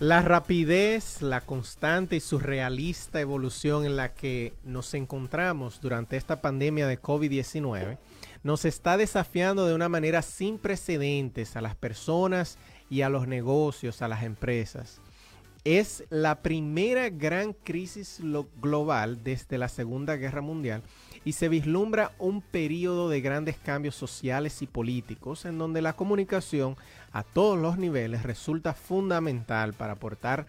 La rapidez, la constante y surrealista evolución en la que nos encontramos durante esta pandemia de COVID-19 nos está desafiando de una manera sin precedentes a las personas y a los negocios, a las empresas. Es la primera gran crisis global desde la Segunda Guerra Mundial y se vislumbra un periodo de grandes cambios sociales y políticos en donde la comunicación a todos los niveles resulta fundamental para aportar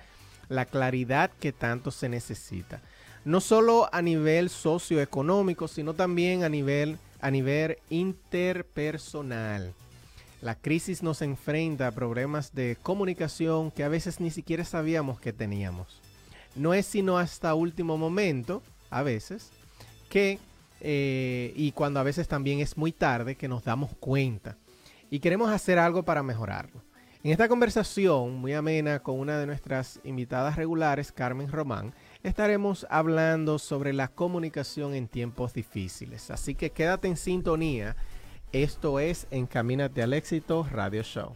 la claridad que tanto se necesita. No solo a nivel socioeconómico, sino también a nivel, a nivel interpersonal. La crisis nos enfrenta a problemas de comunicación que a veces ni siquiera sabíamos que teníamos. No es sino hasta último momento, a veces, que eh, y cuando a veces también es muy tarde que nos damos cuenta y queremos hacer algo para mejorarlo. En esta conversación muy amena con una de nuestras invitadas regulares, Carmen Román, estaremos hablando sobre la comunicación en tiempos difíciles. Así que quédate en sintonía. Esto es Encamínate al éxito Radio Show.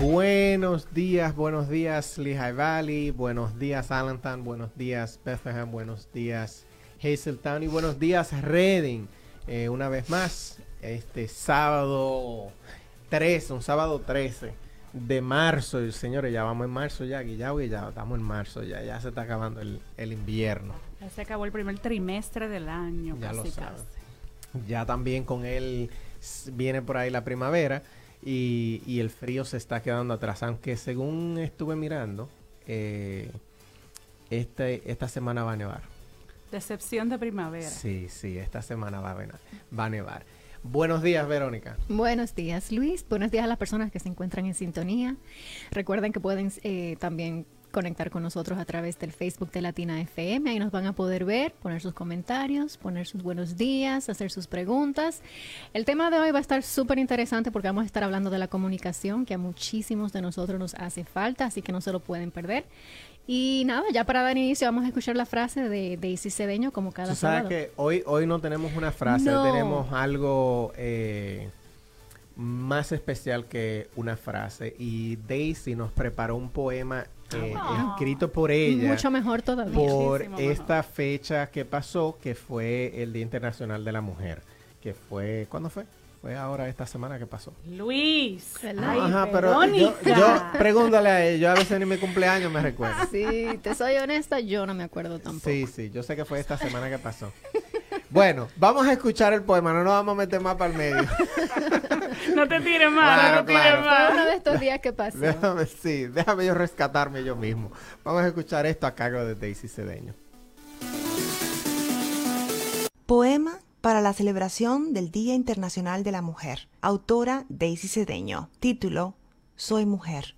Buenos días, buenos días Lehigh Valley, buenos días Allentown, buenos días Bethlehem, buenos días Hazeltown y buenos días Reading. Eh, una vez más, este sábado 13, un sábado 13 de marzo, señores, ya vamos en marzo ya, ya, ya estamos en marzo ya, ya se está acabando el, invierno. Ya se acabó el primer trimestre del año. Ya lo sabes. Ya también con él viene por ahí la primavera y, el frío se está quedando atrás. Aunque según estuve mirando, eh, este, esta semana va a nevar. Decepción de primavera. Sí, sí, esta semana va a, va a nevar. Buenos días, Verónica. Buenos días, Luis. Buenos días a las personas que se encuentran en sintonía. Recuerden que pueden eh, también conectar con nosotros a través del Facebook de Latina FM. Ahí nos van a poder ver, poner sus comentarios, poner sus buenos días, hacer sus preguntas. El tema de hoy va a estar súper interesante porque vamos a estar hablando de la comunicación que a muchísimos de nosotros nos hace falta, así que no se lo pueden perder. Y nada, ya para dar inicio vamos a escuchar la frase de Daisy Cedeño como cada ¿Tú sabes que hoy, hoy no tenemos una frase, tenemos algo... Eh, más especial que una frase y Daisy nos preparó un poema eh, escrito por ella. Mucho mejor todavía. Por esta fecha que pasó, que fue el Día Internacional de la Mujer. Que fue, ¿cuándo fue? Fue ahora esta semana que pasó. Luis. Ajá, pero yo, yo, pregúntale a él, yo a veces ni mi cumpleaños me recuerdo. Sí, te soy honesta, yo no me acuerdo tampoco. Sí, sí, yo sé que fue esta semana que pasó. Bueno, vamos a escuchar el poema, no nos vamos a meter más para el medio. no te tires más, no te tires más. uno de estos días que pasó. Déjame, sí, déjame yo rescatarme yo mismo. Vamos a escuchar esto a cargo de Daisy Cedeño. Poema para la celebración del Día Internacional de la Mujer. Autora Daisy Cedeño. Título Soy mujer.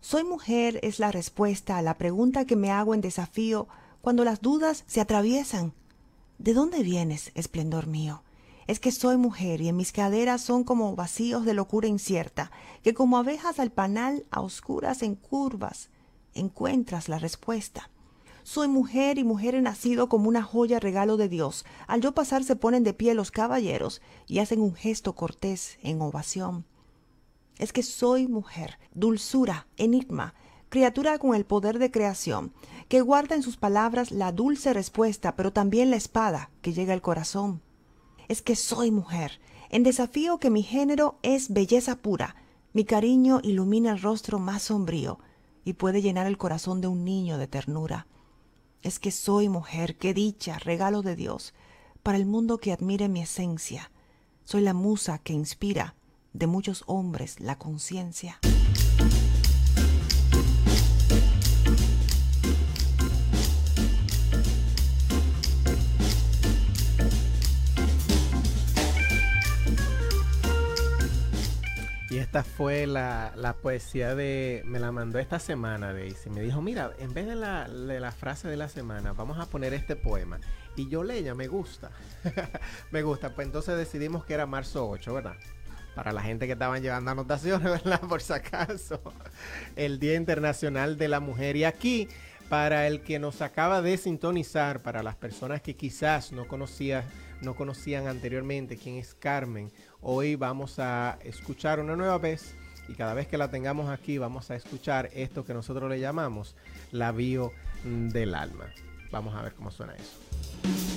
Soy mujer es la respuesta a la pregunta que me hago en desafío cuando las dudas se atraviesan ¿De dónde vienes, esplendor mío? Es que soy mujer y en mis caderas son como vacíos de locura incierta, que como abejas al panal a oscuras en curvas encuentras la respuesta. Soy mujer y mujer he nacido como una joya regalo de Dios. Al yo pasar se ponen de pie los caballeros y hacen un gesto cortés en ovación. Es que soy mujer, dulzura, enigma, criatura con el poder de creación, que guarda en sus palabras la dulce respuesta, pero también la espada que llega al corazón. Es que soy mujer, en desafío que mi género es belleza pura, mi cariño ilumina el rostro más sombrío y puede llenar el corazón de un niño de ternura. Es que soy mujer, qué dicha, regalo de Dios, para el mundo que admire mi esencia. Soy la musa que inspira de muchos hombres la conciencia. Esta fue la, la, poesía de... Me la mandó esta semana, Daisy. Me dijo, mira, en vez de la, de la frase de la semana, vamos a poner este poema. Y yo leía, me gusta. me gusta. Pues entonces decidimos que era marzo 8, ¿verdad? Para la gente que estaban llevando anotaciones, ¿verdad? Por si acaso. El Día Internacional de la Mujer. Y aquí, para el que nos acaba de sintonizar, para las personas que quizás no, conocía, no conocían anteriormente quién es Carmen, hoy vamos a escuchar una nueva vez. Y cada vez que la tengamos aquí, vamos a escuchar esto que nosotros le llamamos la bio del alma. Vamos a ver cómo suena eso.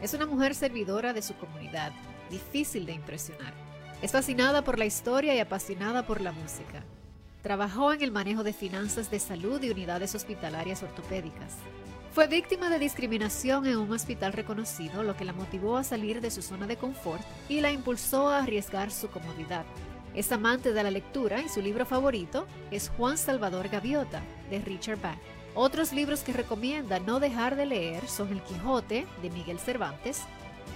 Es una mujer servidora de su comunidad, difícil de impresionar. Es fascinada por la historia y apasionada por la música. Trabajó en el manejo de finanzas de salud y unidades hospitalarias ortopédicas. Fue víctima de discriminación en un hospital reconocido, lo que la motivó a salir de su zona de confort y la impulsó a arriesgar su comodidad. Es amante de la lectura y su libro favorito es Juan Salvador Gaviota, de Richard Bach. Otros libros que recomienda no dejar de leer son El Quijote, de Miguel Cervantes,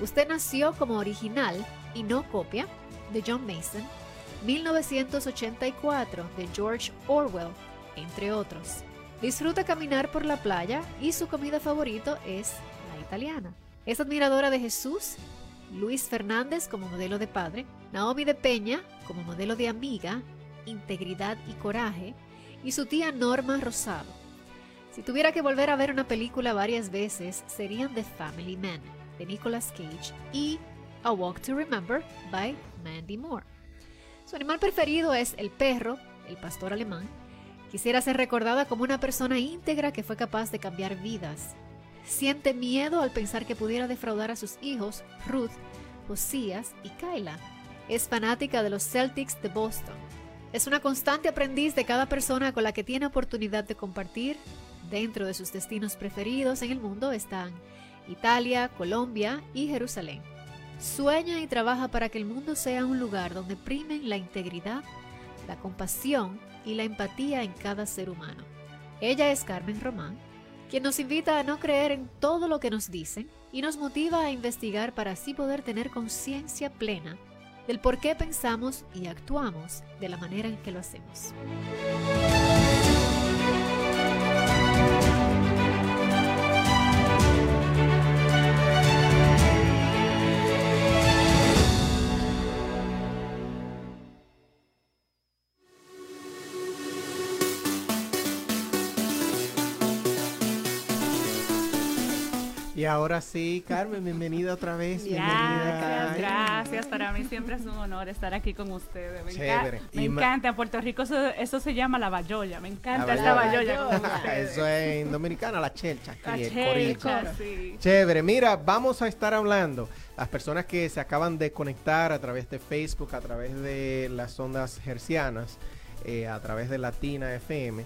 Usted nació como original y no copia, de John Mason, 1984 de George Orwell, entre otros. Disfruta caminar por la playa y su comida favorito es la italiana. Es admiradora de Jesús, Luis Fernández como modelo de padre, Naomi de Peña como modelo de amiga, integridad y coraje, y su tía Norma Rosado. Si tuviera que volver a ver una película varias veces, serían The Family Man, de Nicolas Cage, y A Walk to Remember by Mandy Moore. Su animal preferido es el perro, el pastor alemán. Quisiera ser recordada como una persona íntegra que fue capaz de cambiar vidas. Siente miedo al pensar que pudiera defraudar a sus hijos, Ruth, Josías y Kyla. Es fanática de los Celtics de Boston. Es una constante aprendiz de cada persona con la que tiene oportunidad de compartir. Dentro de sus destinos preferidos en el mundo están Italia, Colombia y Jerusalén. Sueña y trabaja para que el mundo sea un lugar donde primen la integridad, la compasión y la empatía en cada ser humano. Ella es Carmen Román, quien nos invita a no creer en todo lo que nos dicen y nos motiva a investigar para así poder tener conciencia plena del por qué pensamos y actuamos de la manera en que lo hacemos. Ahora sí, Carmen, bienvenida otra vez. Bienvenida. Gracias, Para mí siempre es un honor estar aquí con ustedes. Me, Chévere. me encanta. En Puerto Rico eso, se llama la bayolla. Me encanta esta bayolla. eso es en Dominicana, la chelcha. La chelcha, sí. Chévere. Mira, vamos a estar hablando. Las personas que se acaban de conectar a través de Facebook, a través de las ondas hercianas, eh, a través de Latina FM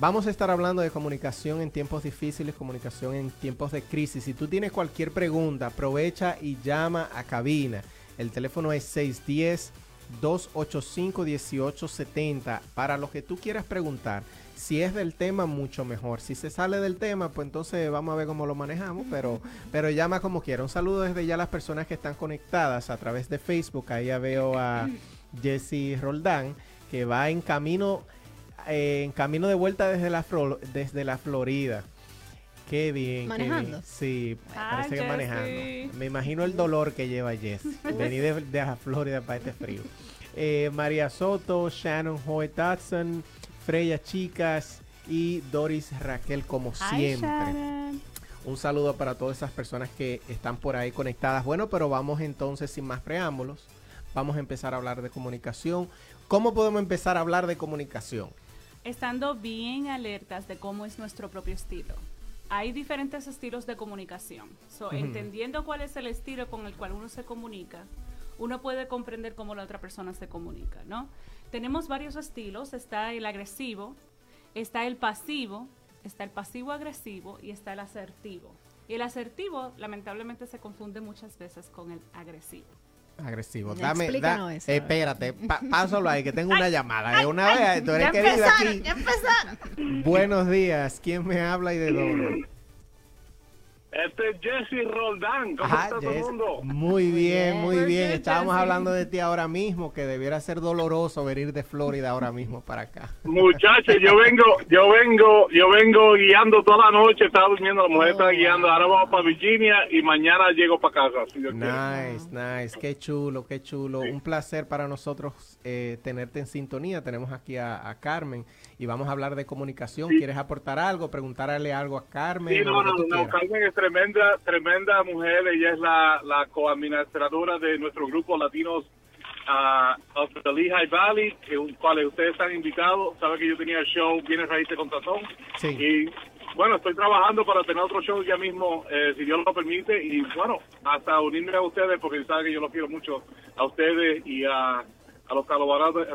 Vamos a estar hablando de comunicación en tiempos difíciles, comunicación en tiempos de crisis. Si tú tienes cualquier pregunta, aprovecha y llama a cabina. El teléfono es 610-285-1870 para lo que tú quieras preguntar. Si es del tema, mucho mejor. Si se sale del tema, pues entonces vamos a ver cómo lo manejamos, pero, pero llama como quiera. Un saludo desde ya a las personas que están conectadas a través de Facebook. Ahí ya veo a Jesse Roldán, que va en camino en camino de vuelta desde la, desde la Florida. Qué bien. ¿Manejando? Sí, parece que manejando. Me imagino el dolor que lleva Jess. Venir de, la Florida para este frío. Eh, María Soto, Shannon Hoy Dodson, Freya Chicas y Doris Raquel, como siempre. Un saludo para todas esas personas que están por ahí conectadas. Bueno, pero vamos entonces sin más preámbulos. Vamos a empezar a hablar de comunicación. ¿Cómo podemos empezar a hablar de comunicación? Estando bien alertas de cómo es nuestro propio estilo. Hay diferentes estilos de comunicación. Entendiendo cuál es el estilo con el cual uno se comunica, uno puede comprender cómo la otra persona se comunica, ¿no? Tenemos varios estilos. Está el agresivo, está el pasivo, está el pasivo agresivo y está el asertivo. Y el asertivo, lamentablemente, se confunde muchas veces con el agresivo. Agresivo. Dame, explícanos da- eso. eh, espérate, pa- pásalo ahí, que tengo una llamada. De una vez, tú eres Ya que vive empezaron, aquí. ya. Buenos días, ¿quién me habla y de dónde? Este es Jesse Roldán. ¿Cómo Ajá, está todo el Jess. mundo? Muy bien, muy bien. bien, Estábamos hablando de ti ahora mismo, que debiera ser doloroso venir de Florida ahora mismo para acá. Muchachos, yo vengo, yo vengo, yo vengo guiando toda la noche, estaba durmiendo, la mujer Oh, está guiando, ahora vamos para Virginia y mañana llego para casa. si Dios quiere. Nice, nice, qué chulo, qué chulo. Un placer para nosotros eh, tenerte en sintonía. Tenemos aquí a, a Carmen y vamos a hablar de comunicación. ¿Quieres aportar algo, preguntarle algo a Carmen? Sí, no, no? Carmen es tremenda, tremenda mujer, ella es la, la coadministradora de nuestro grupo Latinos ah, of the Lehigh Valley, que un- cuales ustedes están invitados, sabe que yo tenía el show Bienes Raíces con Tazón, Sí. y bueno, estoy trabajando para tener otro show ya mismo, eh, si Dios lo permite, y bueno, hasta unirme a ustedes, porque sabe que yo los quiero mucho a ustedes y a, a los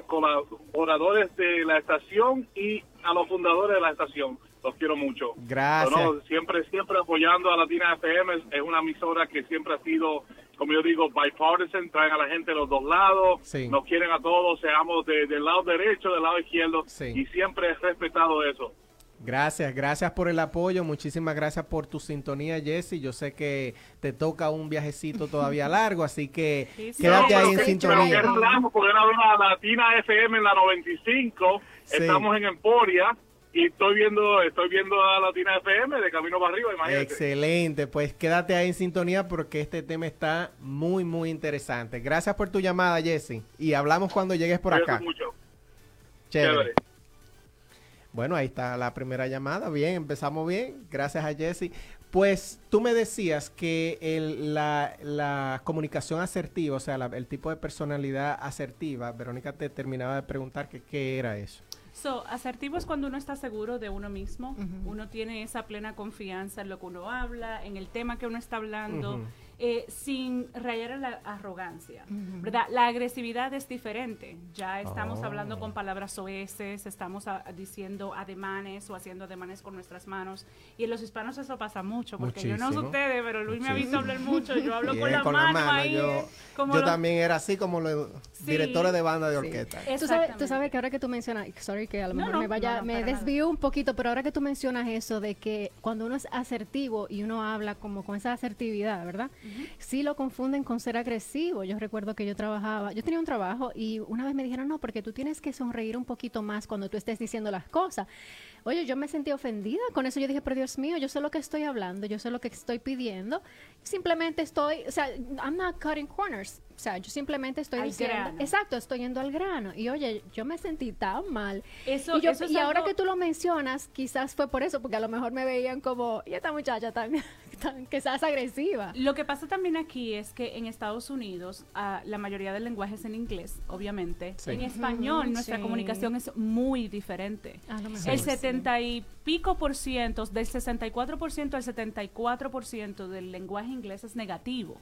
colaboradores de la estación y a los fundadores de la estación. Los quiero mucho. Gracias. Pero no, siempre, siempre apoyando a Latina FM. Es- Es una emisora que siempre ha sido, como yo digo, bipartisan. Traen a la gente de los dos lados. Sí. Nos quieren a todos, seamos de- del lado derecho, del lado izquierdo. Sí. Y siempre he respetado eso. Gracias, gracias por el apoyo, muchísimas gracias por tu sintonía, Jesse. Yo sé que te toca un viajecito todavía largo, así que Sí, sí. quédate No, ahí en que- sintonía. Pero que relajo, porque era una Latina FM en la 95. Sí. Estamos en Emporia. Y estoy viendo estoy viendo a Latina FM de camino para arriba, imagínate. Excelente, pues quédate ahí en sintonía porque este tema está muy, muy interesante. Gracias por tu llamada, Jesse. Y hablamos cuando llegues por Cuídate acá. mucho. Chévere. Chévere. Bueno, ahí está la primera llamada. Bien, empezamos bien. Gracias a Jesse. Pues tú me decías que el- la, la comunicación asertiva, o sea, la- el tipo de personalidad asertiva, Verónica te terminaba de preguntar que qué era eso. So, asertivo es cuando uno está seguro de uno mismo, uno tiene esa plena confianza en lo que uno habla, en el tema que uno está hablando. Eh, sin rayar en la arrogancia, ¿verdad? La agresividad es diferente, ya estamos Oh. hablando con palabras oeces, estamos a- diciendo ademanes o haciendo ademanes con nuestras manos, y en los hispanos eso pasa mucho, porque yo no sé ustedes, pero Luis me ha visto hablar mucho, yo hablo con la con la mano mano, ahí, Yo, como yo lo- también era así como los Sí. directores de banda de Sí. orquesta. Tú sabes, tú Exactamente. sabes que ahora que tú mencionas, sorry que a lo No, mejor no, me vaya, no, no, me nada. desvío un poquito, pero ahora que tú mencionas eso de que cuando uno es asertivo y uno habla como con esa asertividad, ¿verdad? Sí lo confunden con ser agresivo. Yo recuerdo que yo trabajaba, yo tenía un trabajo y una vez me dijeron, no, porque tú tienes que sonreír un poquito más cuando tú estés diciendo las cosas. Oye, yo me sentí ofendida con eso. Yo dije, pero Dios mío, yo sé lo que estoy hablando, yo sé lo que estoy pidiendo. Simplemente estoy, o sea, I'm not cutting corners. O sea, yo simplemente estoy Al diciendo, grano. exacto, estoy yendo al grano. Y oye, yo me sentí tan mal. Eso- y yo- eso es y ahora algo- que tú lo mencionas, quizás fue por eso, porque a lo mejor me veían como, y esta muchacha tan, tan quizás agresiva. Lo que pasa también aquí es que en Estados Unidos ah, la mayoría del lenguaje es en inglés, obviamente. Sí. En español nuestra sí. comunicación es muy diferente. A lo mejor El sí. 70 y pico por ciento, del 64 por ciento al 74 por ciento del lenguaje inglés es negativo.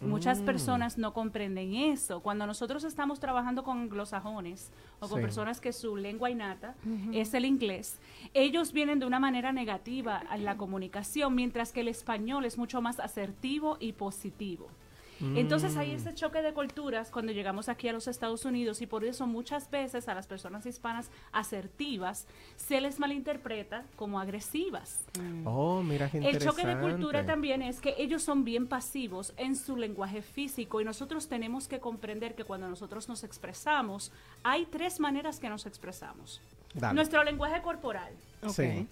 Muchas Mm. personas no comprenden eso. Cuando nosotros estamos trabajando con anglosajones o con Sí. personas que su lengua innata es el inglés, ellos vienen de una manera negativa a la comunicación, mientras que el español es mucho más asertivo y positivo. Entonces hay Mm. ese choque de culturas cuando llegamos aquí a los Estados Unidos y por eso muchas veces a las personas hispanas asertivas se les malinterpreta como agresivas. Oh, mira qué El choque de cultura también es que ellos son bien pasivos en su lenguaje físico y nosotros tenemos que comprender que cuando nosotros nos expresamos, hay tres maneras que nos expresamos. Dale. Nuestro lenguaje corporal, Sí.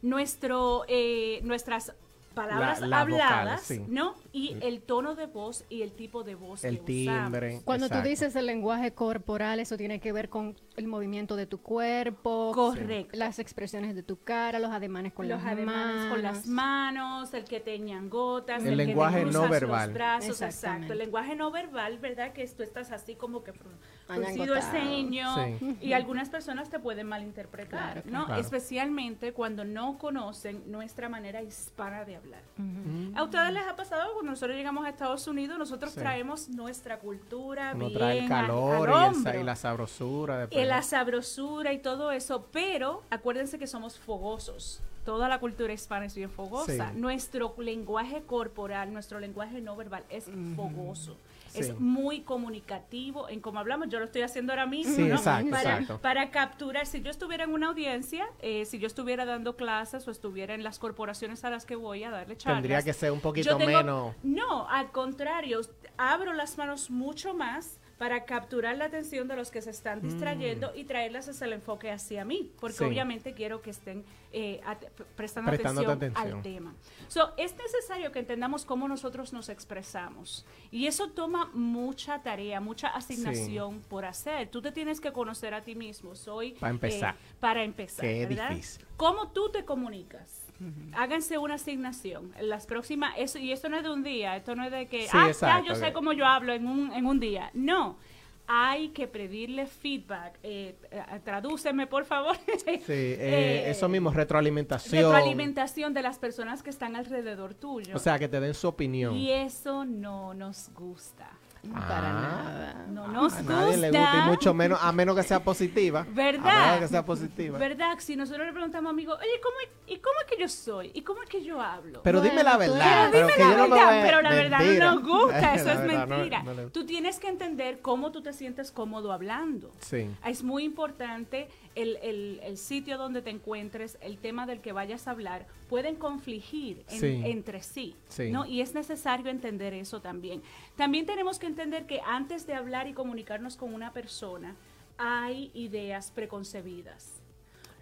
nuestro, eh, nuestras palabras La- habladas, sí. ¿no? Y el tono de voz y el tipo de voz El que usamos. Cuando exacto. tú dices el lenguaje corporal, eso tiene que ver con el movimiento de tu cuerpo, Correcto. las expresiones de tu cara, los ademanes con los las ademanes manos. con las manos, el que te gotas, El el, lenguaje que te no verbal. los brazos, Exactamente. exacto. El lenguaje no verbal, ¿verdad? Que tú estás así como que fru- fruncido el ceño Sí. y algunas personas te pueden malinterpretar, Claro, ¿no? claro. Especialmente cuando no conocen nuestra manera hispana de hablar. Mm. ¿A ustedes les ha pasado cuando nosotros llegamos a Estados Unidos, nosotros Sí. traemos nuestra cultura Uno bien trae el al- calor al y, el sa- hombro? y la sabrosura. Eh, después. la sabrosura y todo eso, pero acuérdense que somos fogosos. toda la cultura hispana es bien fogosa. Sí. Nuestro lenguaje corporal, nuestro lenguaje no verbal es fogoso. Sí. Es muy comunicativo en cómo hablamos. Yo lo estoy haciendo ahora mismo, Sí, ¿no? exacto, para, exacto. para capturar, si yo estuviera en una audiencia, eh, si yo estuviera dando clases o estuviera en las corporaciones a las que voy a darle charlas. Tendría que ser un poquito tengo- menos. No, al contrario, abro las manos mucho más para capturar la atención de los que se están distrayendo y traerlas hacia el enfoque hacia mí, porque Mm. Sí. obviamente quiero que estén eh, prestando atención, atención. al tema. So, es necesario que entendamos cómo nosotros nos expresamos y eso toma mucha tarea, mucha asignación por hacer. Tú te tienes que conocer a ti mismo. Soy Pa' empezar. eh, para empezar, Qué ¿verdad? difícil. ¿Cómo tú te comunicas? Háganse una asignación. Las próximas, eso, y esto no es de un día, esto no es de que, Sí, ah, exacto, ya yo sé cómo yo hablo en un, en un día. No. Hay que pedirle feedback. Eh, eh, tradúceme, por favor. Sí, eh, eso mismo, retroalimentación. Retroalimentación de las personas que están alrededor tuyo. O sea, que te den su opinión. y eso no nos gusta. Para Ah. nada. No nos a gusta. nadie le gusta y mucho menos, a menos que sea positiva. ¿Verdad? A menos que sea positiva. ¿Verdad? Si nosotros le preguntamos a amigos, oye, ¿cómo es, ¿y cómo es que yo soy? ¿Y cómo es que yo hablo? Pero dime la verdad. Pero dime la verdad, pero la verdad no nos gusta, eso es mentira. no le- Tú tienes que entender cómo tú te sientes cómodo hablando. Sí. Es muy importante el, el- el sitio donde te encuentres, el tema del que vayas a hablar, pueden confligir en- Sí. entre sí, Sí. ¿no? Y es necesario entender eso también. También tenemos que entender que antes de hablar y comunicarnos con una persona, hay ideas preconcebidas.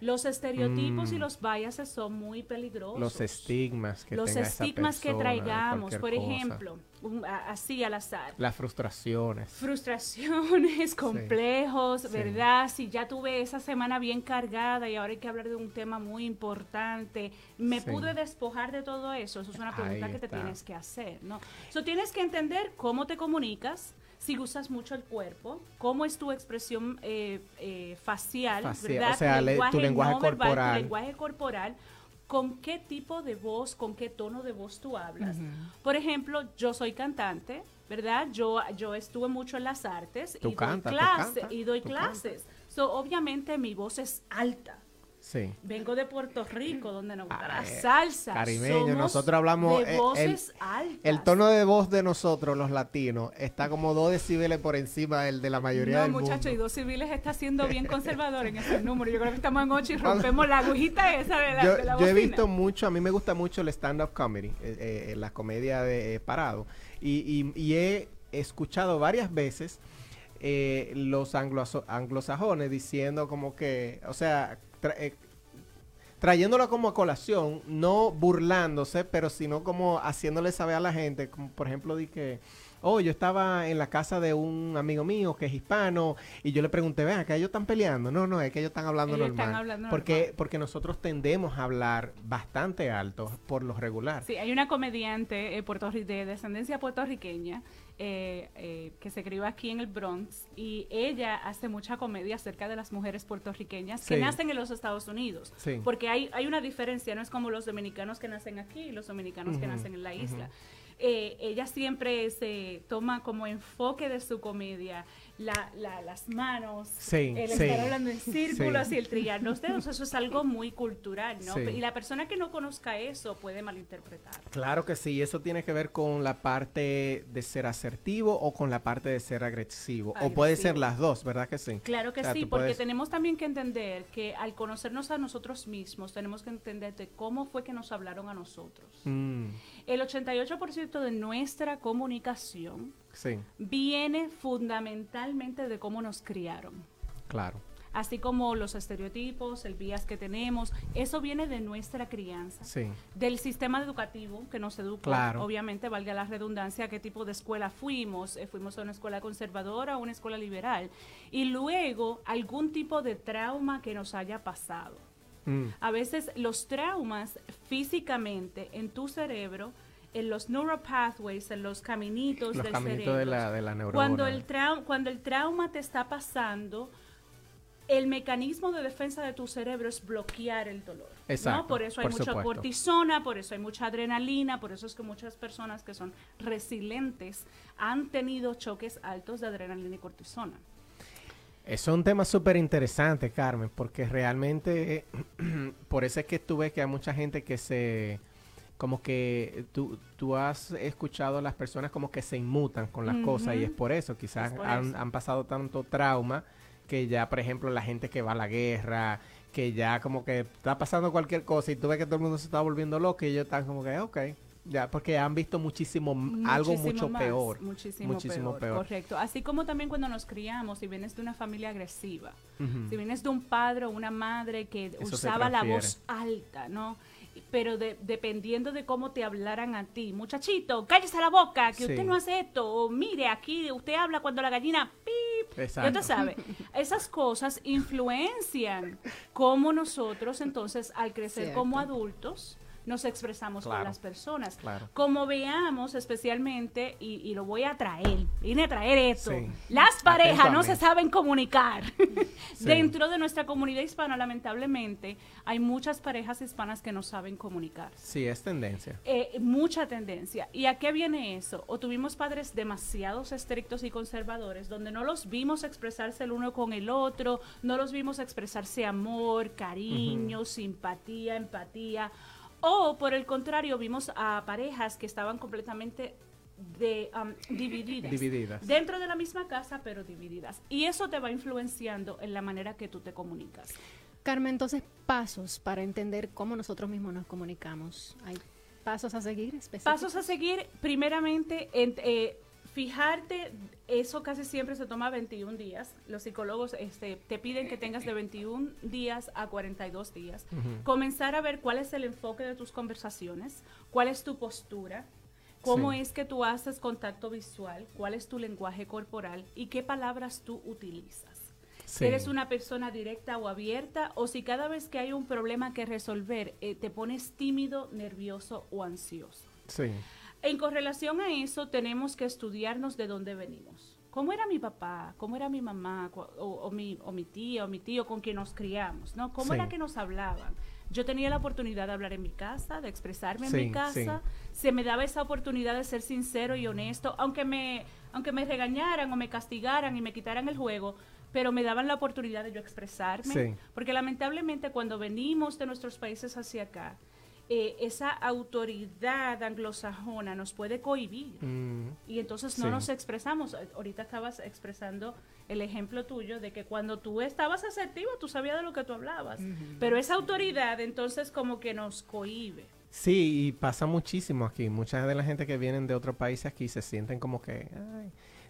Los estereotipos Mm. y los biases son muy peligrosos Los estigmas que los tenga estigmas que persona traigamos, por cosa. ejemplo, un- a- así al azar. Las frustraciones. Frustraciones, complejos, Sí. ¿verdad? Si ya tuve esa semana bien cargada y ahora hay que hablar de un tema muy importante, ¿me Sí. pude despojar de todo eso? Eso es una pregunta Ahí que te tienes que hacer, ¿no? So, tienes que entender cómo te comunicas, si usas mucho el cuerpo, cómo es tu expresión eh, eh, facial, Facial, ¿verdad? o sea, le- tu lenguaje no verbal, corporal. tu lenguaje corporal, con qué tipo de voz, con qué tono de voz tú hablas. Por ejemplo, yo soy cantante, ¿verdad? Yo, yo estuve mucho en las artes Tú y cantas, doy clases. Y doy clases. So, obviamente mi voz es alta. Sí. Vengo de Puerto Rico, donde nos gusta la Ah, eh, salsa. caribeño, Somos nosotros hablamos, de eh, voces el- altas. El tono de voz de nosotros, los latinos, está como dos decibeles por encima del de la mayoría No, del muchacho, y mundo. dos civiles está siendo bien conservador en ese número. Yo creo que estamos en ocho y rompemos la agujita esa de la, Yo, de la yo he visto mucho, a mí me gusta mucho el stand-up comedy, eh, eh, la comedia de eh, parado, y, y- y he escuchado varias veces eh, los anglosajones diciendo como que, o sea, tra- eh, trayéndolo como a colación, no burlándose, pero sino como haciéndole saber a la gente, como por ejemplo, di que, oh, yo estaba en la casa de un amigo mío que es hispano y yo le pregunté, vean, que ellos están peleando. No, no, es que ellos están hablando Ellos normal. están hablando porque, normal. porque nosotros tendemos a hablar bastante alto por lo regular. Sí, hay una comediante eh, de descendencia puertorriqueña eh, eh, que se crió aquí en el Bronx y ella hace mucha comedia acerca de las mujeres puertorriqueñas que Sí. nacen en los Estados Unidos. Sí. Porque hay, hay una diferencia, no es como los dominicanos que nacen aquí y los dominicanos que nacen en la isla. Eh, ella siempre se toma como enfoque de su comedia la, la- las manos, Sí, el sí. estar hablando en círculos Sí. y el trillar los dedos, eso es algo muy cultural, ¿no? Sí. Y la persona que no conozca eso puede malinterpretar. Claro que sí, eso tiene que ver con la parte de ser asertivo o con la parte de ser agresivo. O puede ser las dos, ¿verdad que sí? Claro que O sea, sí, porque puedes- tenemos también que entender que al conocernos a nosotros mismos, tenemos que entender de cómo fue que nos hablaron a nosotros. Mm, El 88% de nuestra comunicación sí, viene fundamentalmente de cómo nos criaron. claro. Así como los estereotipos, el vías que tenemos, eso viene de nuestra crianza. Sí, Del sistema educativo que nos educó, Claro. obviamente, valga la redundancia, qué tipo de escuela fuimos. Eh, fuimos a una escuela conservadora, a una escuela liberal. Y luego algún tipo de trauma que nos haya pasado. Mm, A veces los traumas físicamente en tu cerebro, en los neuropathways, en los caminitos los del caminitos cerebro. de la, de la neurona. cuando el cuando el trauma te está pasando, el mecanismo de defensa de tu cerebro es bloquear el dolor. ¿no? Exacto, Por eso hay por mucha supuesto. cortisona, por eso hay mucha adrenalina, por eso es que muchas personas que son resilientes han tenido choques altos de adrenalina y cortisona. Es un tema súper interesante, Carmen, porque realmente por eso es que tú ves que hay mucha gente que se como que tú, tú has escuchado a las personas como que se inmutan con las cosas y es por eso, quizás han, han, pasado tanto trauma que ya, por ejemplo, la gente que va a la guerra, que ya como que está pasando cualquier cosa y tú ves que todo el mundo se está volviendo loco y ellos están como que, ok, ya, porque han visto muchísimo, algo mucho peor. Muchísimo, peor, Correcto. Así como también cuando nos criamos, si vienes de una familia agresiva, si vienes de un padre o una madre que usaba la voz alta, ¿no? Pero dependiendo de cómo te hablaran a ti, muchachito, cállese la boca, que usted no hace esto, o mire, aquí usted habla cuando la gallina pip, ya te sabe, esas cosas influencian cómo nosotros entonces al crecer como adultos nos expresamos con las personas. Como veamos especialmente, y, lo voy a traer, vine a traer esto, las parejas no se saben comunicar. Dentro de nuestra comunidad hispana, lamentablemente, hay muchas parejas hispanas que no saben comunicar. Sí, es tendencia. Eh, mucha tendencia. ¿Y a qué viene eso? O tuvimos padres demasiado estrictos y conservadores, donde no los vimos expresarse el uno con el otro, no los vimos expresarse amor, cariño, simpatía, empatía o por el contrario, vimos a parejas que estaban completamente de, divididas, divididas. Dentro de la misma casa, pero divididas. Y eso te va influenciando en la manera que tú te comunicas. Carmen, entonces, pasos para entender cómo nosotros mismos nos comunicamos. ¿Hay pasos a seguir? Pasos a seguir, primeramente, en, eh, fijarte, eso casi siempre se toma 21 días. Los psicólogos este, te piden que tengas de 21 días a 42 días. Comenzar a ver cuál es el enfoque de tus conversaciones, cuál es tu postura, cómo es que tú haces contacto visual, cuál es tu lenguaje corporal y qué palabras tú utilizas. Si ¿Eres una persona directa o abierta? O si cada vez que hay un problema que resolver eh, te pones tímido, nervioso o ansioso. Sí. En correlación a eso, tenemos que estudiarnos de dónde venimos. ¿Cómo era mi papá? ¿Cómo era mi mamá? O, mi, o mi tía o mi tío con quien nos criamos? ¿no? ¿Cómo era que nos hablaban? Yo tenía la oportunidad de hablar en mi casa, de expresarme en mi casa. Se me daba esa oportunidad de ser sincero y honesto, aunque me, aunque me regañaran o me castigaran y me quitaran el juego, pero me daban la oportunidad de yo expresarme. Porque lamentablemente cuando venimos de nuestros países hacia acá, eh, esa autoridad anglosajona nos puede cohibir mm. y entonces no nos expresamos. Ahorita estabas expresando el ejemplo tuyo de que cuando tú estabas asertivo tú sabías de lo que tú hablabas, pero esa autoridad entonces como que nos cohíbe. Sí, y pasa muchísimo aquí. Mucha de la gente que vienen de otro país aquí se sienten como que...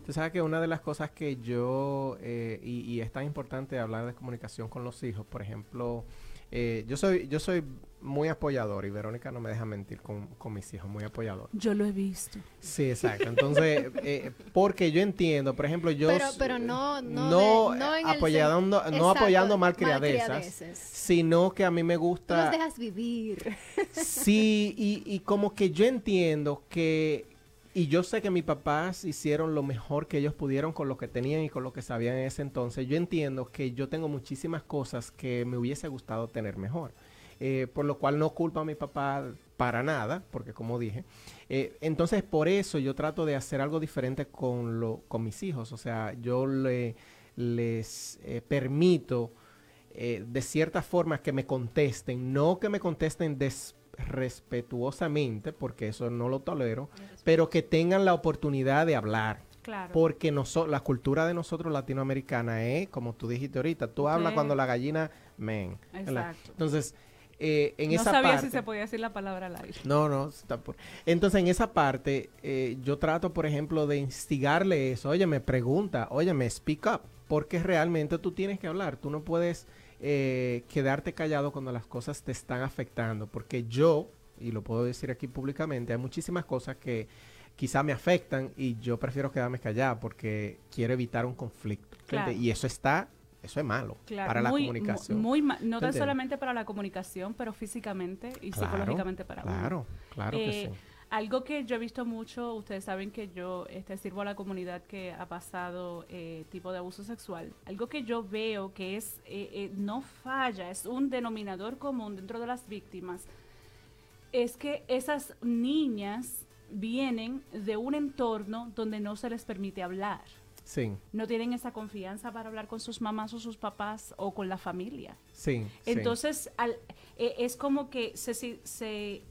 Tú sabes que una de las cosas que yo, eh, y, y es tan importante hablar de comunicación con los hijos, por ejemplo, eh, yo soy yo soy muy apoyador y Verónica no me deja mentir con, mis hijos, muy apoyador. Yo lo he visto. Sí, exacto. Entonces, eh, porque yo entiendo, por ejemplo, yo... Pero, pero no... No, no, apoyando, no apoyando malcriadezas, sino que a mí me gusta... Tú los dejas vivir. Sí, y, y como que yo entiendo que y yo sé que mis papás hicieron lo mejor que ellos pudieron con lo que tenían y con lo que sabían en ese entonces. Yo entiendo que yo tengo muchísimas cosas que me hubiese gustado tener mejor. Eh, por lo cual no culpo a mi papá para nada, porque como dije, eh, entonces por eso yo trato de hacer algo diferente con, lo, con mis hijos. O sea, yo le, les eh, permito de cierta forma que me contesten, no que me contesten después respetuosamente, porque eso no lo tolero, pero que tengan la oportunidad de hablar. Claro. Porque la cultura de nosotros latinoamericana es, como tú dijiste ahorita, tú hablas cuando la gallina men. Exacto. Entonces, eh, en no esa sabía si se podía decir la palabra al aire. No, no. Entonces, en esa parte, eh, yo trato, por ejemplo, de instigarle eso. Oye, me pregunta, oye, me speak up. Porque realmente tú tienes que hablar. Tú no puedes eh, quedarte callado cuando las cosas te están afectando, porque yo, y lo puedo decir aquí públicamente, hay muchísimas cosas que quizá me afectan y yo prefiero quedarme callado porque quiero evitar un conflicto. Y eso está eso es malo para la comunicación. Muy, no tan solamente para la comunicación, pero físicamente y psicológicamente para Claro, claro que eh, sí. Algo que yo he visto mucho, ustedes saben que yo este, sirvo a la comunidad que ha pasado eh, tipo de abuso sexual. Algo que yo veo que es eh, eh, no falla, es un denominador común dentro de las víctimas, es que esas niñas vienen de un entorno donde no se les permite hablar. Sí, no tienen esa confianza para hablar con sus mamás o sus papás o con la familia. sí. sí. Entonces, al- eh, es como que se, se, se-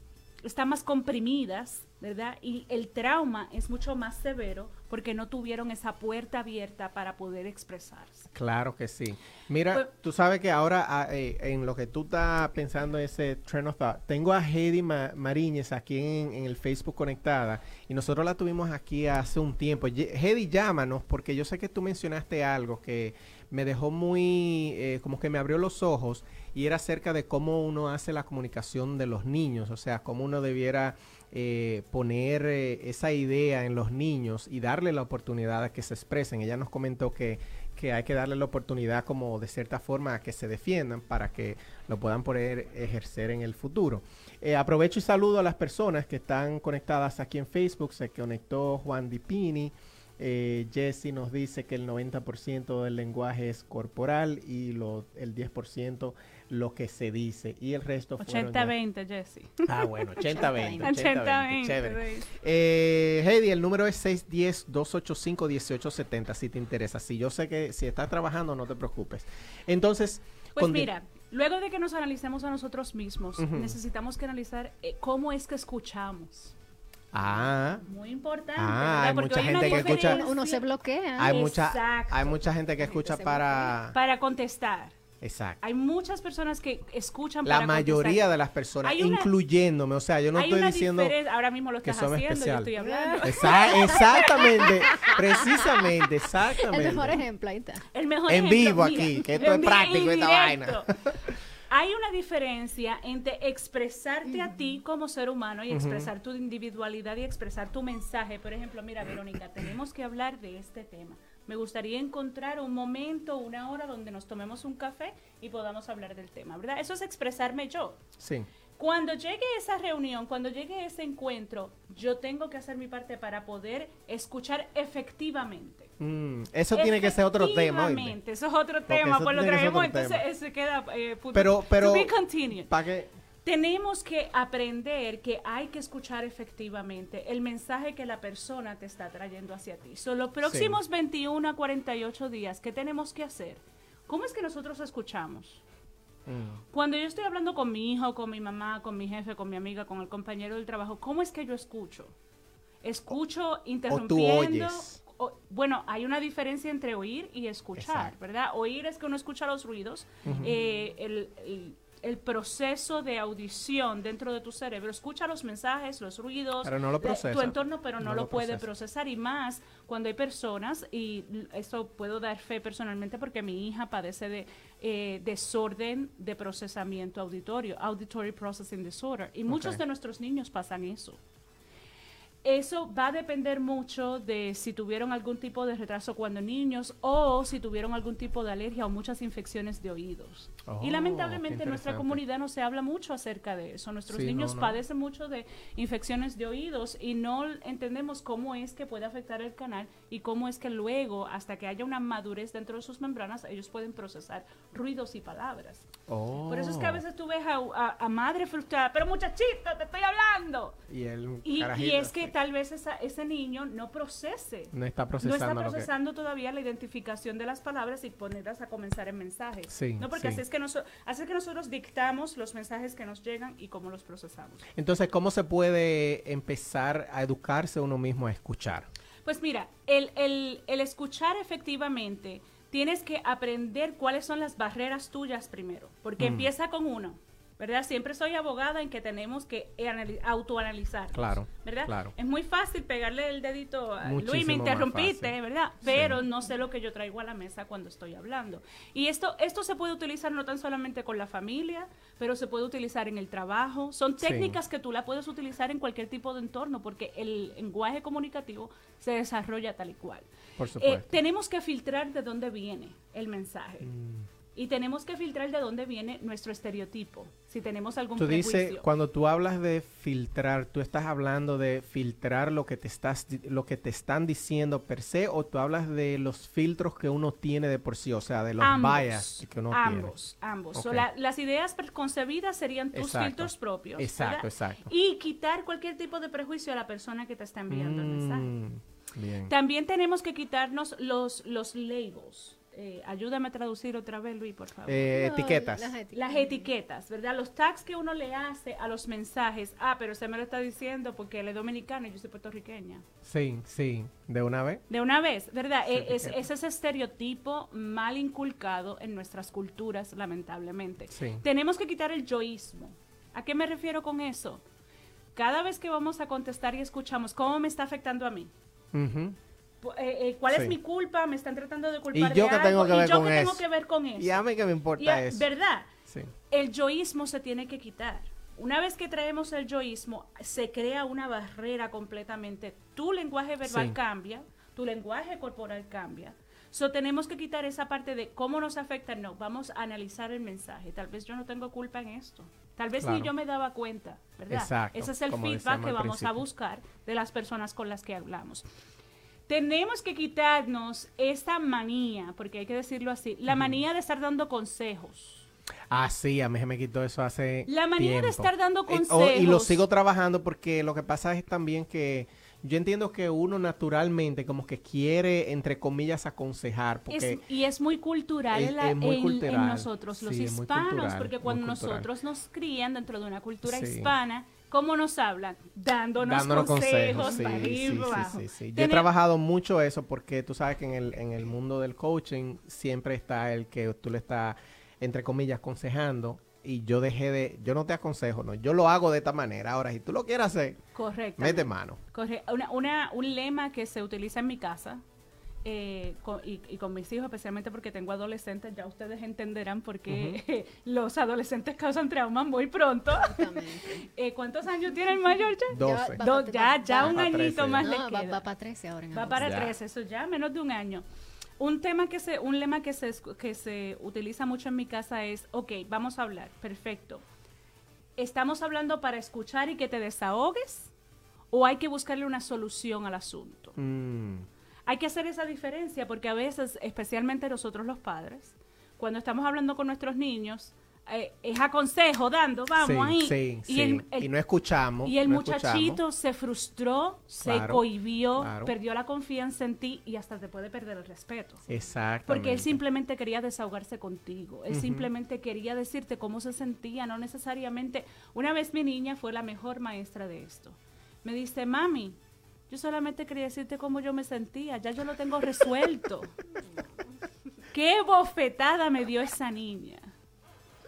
están más comprimidas, ¿verdad? Y el trauma es mucho más severo porque no tuvieron esa puerta abierta para poder expresarse. Claro que sí. Mira, Pues- tú sabes que ahora ah, eh, en lo que tú estás pensando ese train of thought, tengo a Heidi Ma- Mariñez aquí en, en el Facebook conectada y nosotros la tuvimos aquí hace un tiempo. Ye- Heidi, llámanos porque yo sé que tú mencionaste algo que me dejó muy, eh, como que me abrió los ojos y era acerca de cómo uno hace la comunicación de los niños, o sea, cómo uno debiera eh, poner eh, esa idea en los niños y darle la oportunidad a que se expresen. Ella nos comentó que, que hay que darle la oportunidad como de cierta forma a que se defiendan para que lo puedan poder ejercer en el futuro. Eh, aprovecho y saludo a las personas que están conectadas aquí en Facebook. Se conectó Juan Dipini. Eh, Jesse nos dice que el 90% del lenguaje es corporal y el 10% lo que se dice. Y el resto fueron ya- 80-20, Jesse. Ah, bueno, 80-20. 80-20. 80-20, chévere. sí. Eh, Heidi, el número es 610-285-1870 si te interesa. Si yo sé que si estás trabajando, no te preocupes. Entonces, Pues mira, luego de que nos analicemos a nosotros mismos, Ujú. necesitamos que analizar eh, cómo es que escuchamos. Ah, Muy importante. Ah, hay. Porque mucha gente que escucha- Uno se bloquea. hay mucha, hay mucha gente que gente escucha se para... para contestar. Exacto. Hay muchas personas que escuchan La para mayoría contestar. de las personas, una- incluyéndome, o sea, yo no Hay estoy una diciendo... ahora mismo lo que estás son haciendo, yo especial. estoy hablando. Exa- exactamente, precisamente, El exactamente. mejor ejemplo, ahí está. El mejor En ejemplo, vivo mira, aquí, que esto es práctico, esta directo. Hay una diferencia entre expresarte a ti como ser humano y expresar tu individualidad y expresar tu mensaje. Por ejemplo, mira, Verónica, tenemos que hablar de este tema. Me gustaría encontrar un momento, una hora donde nos tomemos un café y podamos hablar del tema, ¿verdad? Eso es expresarme yo. Sí, Cuando llegue esa reunión, cuando llegue ese encuentro, yo tengo que hacer mi parte para poder escuchar efectivamente. Mm, eso tiene que ser otro tema. Efectivamente, Eso es otro tema, pues lo que traemos, entonces tema. ese queda eh, Pero, pero. ¿para qué? Tenemos que aprender que hay que escuchar efectivamente el mensaje que la persona te está trayendo hacia ti. Son los próximos 21 a 48 días, ¿qué tenemos que hacer? ¿Cómo es que nosotros escuchamos? Mm, Cuando yo estoy hablando con mi hijo, con mi mamá, con mi jefe, con mi amiga, con el compañero del trabajo, ¿cómo es que yo escucho? Escucho interrumpiendo. oyes. o- bueno, hay una diferencia entre oír y escuchar, Exacto. ¿verdad? Oír es que uno escucha los ruidos, eh, el, el- el proceso de audición dentro de tu cerebro, escucha los mensajes, los ruidos, Pero no lo procesa. tu entorno, pero no, No lo, lo puede procesa. procesar y más cuando hay personas, y esto puedo dar fe personalmente porque mi hija padece de eh, desorden de procesamiento auditorio, auditory processing disorder, y muchos de nuestros niños pasan eso. Eso va a depender mucho de si tuvieron algún tipo de retraso cuando niños o si tuvieron algún tipo de alergia o muchas infecciones de oídos. Oh, y lamentablemente en nuestra comunidad no se habla mucho acerca de eso. Nuestros Sí, niños no, no. padecen mucho de infecciones de oídos y no entendemos cómo es que puede afectar el canal y cómo es que luego, hasta que haya una madurez dentro de sus membranas, ellos pueden procesar ruidos y palabras. Oh. Por eso es que a veces tú ves a, a- a madre frustrada, pero muchachito, te estoy hablando. Y, el Y, es que tal vez esa- ese niño no procese. no está No procesando, está lo que- procesando todavía la identificación de las palabras y ponerlas a comenzar en mensajes. Sí, no, porque sí. así, es que noso- así es que nosotros dictamos los mensajes que nos llegan y cómo los procesamos. Entonces, ¿cómo se puede empezar a educarse uno mismo a escuchar? Pues mira, el, el- el escuchar efectivamente, tienes que aprender cuáles son las barreras tuyas primero, porque Mm. empieza con uno, ¿verdad? Siempre soy abogada en que tenemos que anali- autoanalizar. Claro, ¿verdad? claro. Es muy fácil pegarle el dedito a Luis, me interrumpiste. ¿verdad? Pero no sé lo que yo traigo a la mesa cuando estoy hablando. Y esto, esto se puede utilizar no tan solamente con la familia, pero se puede utilizar en el trabajo. Son Sí. técnicas que tú la puedes utilizar en cualquier tipo de entorno, porque el lenguaje comunicativo se desarrolla tal y cual. Por Eh, supuesto. tenemos que filtrar de dónde viene el mensaje. Mm. Y tenemos que filtrar de dónde viene nuestro estereotipo. Si tenemos algún Tú prejuicio. dices, cuando tú hablas de filtrar, ¿tú estás hablando de filtrar lo que te estás lo que te están diciendo per se o tú hablas de los filtros que uno tiene de por sí, o sea, de los ambos, bias que uno ambos, ambos. So, Ok. la- las ideas preconcebidas serían tus Exacto. filtros propios. Exacto, ¿verdad? exacto. Y quitar cualquier tipo de prejuicio a la persona que te está enviando el mensaje. tiene. Bien. También tenemos que quitarnos los, los labels. Eh, ayúdame a traducir otra vez, Luis, por favor. Eh, No, etiquetas. las eti- Las etiquetas, ¿verdad? Los tags que uno le hace a los mensajes. Ah, pero se me lo está diciendo porque él es dominicano y yo soy puertorriqueña. Sí, sí. ¿De una vez? De una vez, ¿verdad? Sí, Eh, es, ese estereotipo mal inculcado en nuestras culturas, lamentablemente. Sí. Tenemos que quitar el yoísmo. ¿A qué me refiero con eso? Cada vez que vamos a contestar y escuchamos, ¿cómo me está afectando a mí? Pu- eh, eh, ¿Cuál Sí. es mi culpa? ¿Me están tratando de culpar yo de qué algo? tengo que ¿Y ver yo con tengo eso? que ver con eso? Y a mí que me importa Y a- eso. ¿Verdad? Sí. El yoísmo se tiene que quitar. Una vez que traemos el yoísmo, se crea una barrera completamente. Tu lenguaje verbal Sí. cambia, tu lenguaje corporal cambia. So, tenemos que quitar esa parte de cómo nos afecta. No, vamos a analizar el mensaje. Tal vez yo no tengo culpa en esto. Tal vez Claro. ni yo me daba cuenta, ¿verdad? Exacto, Ese es el feedback que vamos a principio. buscar de las personas con las que hablamos. Tenemos que quitarnos esta manía, porque hay que decirlo así, la manía de estar dando consejos. Ah, sí, a mí se me quitó eso hace La manía de estar dando Eh, oh, y lo consejos. sigo trabajando porque lo que pasa es también que yo entiendo que uno naturalmente como que quiere, entre comillas, aconsejar. Porque Es- y es muy cultural, Es- en, la- es muy en- cultural. en nosotros, los Sí, hispanos, cultural, porque cuando nosotros nos crían dentro de una cultura Sí. hispana, ¿cómo nos hablan? Dándonos, dándonos consejos, consejos. Sí, para sí, sí, sí. Yo he trabajado mucho eso porque tú sabes que en el, en el mundo del coaching siempre está el que tú le estás, entre comillas, aconsejando. Y yo dejé de, yo no te aconsejo, no, yo lo hago de esta manera. Ahora, si tú lo quieres hacer, Correcto. mete mano. Corre- una, una- un lema que se utiliza en mi casa eh, con- y, y con mis hijos, especialmente porque tengo adolescentes, ya ustedes entenderán por qué los adolescentes causan traumas muy pronto. Exactamente. Eh, ¿Cuántos años tiene el mayor ya? 12. va- Do- va- ya, ya va- un añito 13. más le No, va, queda. va para 13 ahora en Va para Ya. 13, eso ya menos de un año. Un tema que se, un lema que se, escu- que se utiliza mucho en mi casa es, ok, vamos a hablar, perfecto. ¿Estamos hablando para escuchar y que te desahogues? ¿O hay que buscarle una solución al asunto? Mm, Hay que hacer esa diferencia porque a veces, especialmente nosotros los padres, cuando estamos hablando con nuestros niños, eh, es aconsejo dando, vamos sí, ahí. sí, y sí. el, el- y no escuchamos. y el no muchachito escuchamos. se frustró, se cohibió, claro. perdió la confianza en ti y hasta te puede perder el respeto. Exactamente. Porque él simplemente quería desahogarse contigo. Él simplemente quería decirte cómo se sentía, no necesariamente. Una vez mi niña fue la mejor maestra de esto. Me dice, mami, yo solamente quería decirte cómo yo me sentía, ya yo lo tengo resuelto. Qué bofetada me dio esa niña.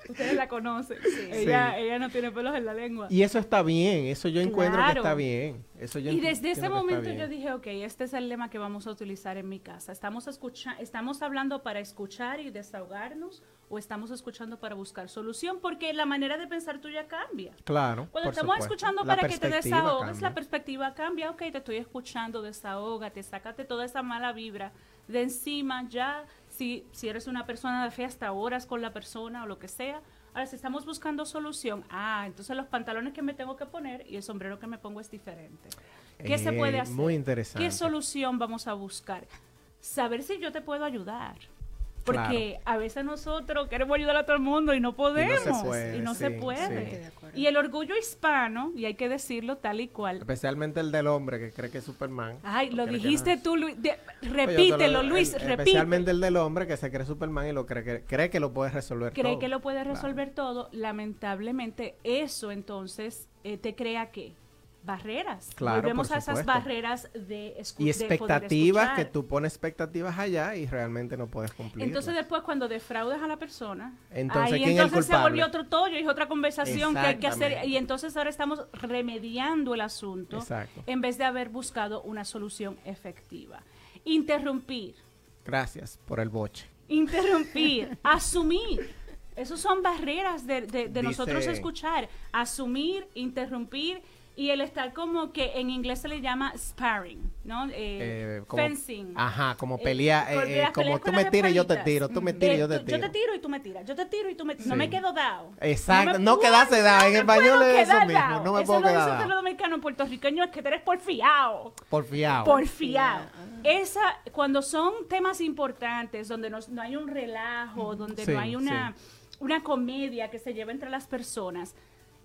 Ustedes la conocen. Ella, Sí. ella no tiene pelos en la lengua. Y eso está bien, eso yo encuentro que está bien. Eso yo Y desde ese momento yo dije, ok, este es el lema que vamos a utilizar en mi casa. ¿Estamos, escucha ¿Estamos hablando para escuchar y desahogarnos o estamos escuchando para buscar solución? Porque la manera de pensar tuya cambia. Claro. Cuando estamos supuesto. escuchando La para que te desahogues, cambia. la perspectiva cambia. Ok, te estoy escuchando, desahógate, sácate toda esa mala vibra de encima. Ya, si, si eres una persona de fe, hasta horas con la persona o lo que sea. Ahora, si estamos buscando solución, ah, entonces los pantalones que me tengo que poner y el sombrero que me pongo es diferente. ¿Qué se Eh, puede hacer? Muy interesante. ¿Qué solución vamos a buscar? Saber si yo te puedo ayudar. Porque a veces nosotros queremos ayudar a todo el mundo y no podemos. puede, y no sí, se puede. Y el orgullo hispano, y hay que decirlo tal y cual. Especialmente el del hombre que cree que es Superman. Ay, lo Cree que dijiste no. tú, Luis. de- repítelo, lo- Luis, el- repite. Especialmente el del hombre que se cree Superman y lo cree que, cree que lo puede resolver Cree todo. que lo puede Claro. resolver todo. Lamentablemente, eso entonces eh, te crea qué? Barreras. Claro, Volvemos a esas barreras de, Y de expectativas que tú pones expectativas allá y realmente no puedes cumplir. Entonces después cuando defraudas a la persona, Entonces, ahí ¿quién es el entonces se volvió otro tollo y es otra conversación que hay que hacer y entonces ahora estamos remediando el asunto Exacto. en vez de haber buscado una solución efectiva. Interrumpir, Gracias por el boche. interrumpir, asumir. Esos son barreras de, de- de Dice- nosotros escuchar. Asumir, interrumpir y el estar como que en inglés se le llama sparring, ¿no? Eh, Eh, como- fencing. Ajá, como Eh, pelea, eh, eh, como tú me tiras y yo te tiro, tú me tiras y yo te tiro. Yo te tiro y tú me tiras, yo te tiro y tú me No Sí. me quedo dado. Exacto, me- no quedarse dado, en español es eso mismo, no me Eso puedo lo quedar dado. los dominicanos en puertorriqueño es que tú eres porfiado. Porfiado. Porfiado. Esa, cuando son temas importantes, donde nos- no hay un relajo, donde Sí, no hay una, una comedia que se lleva entre las personas,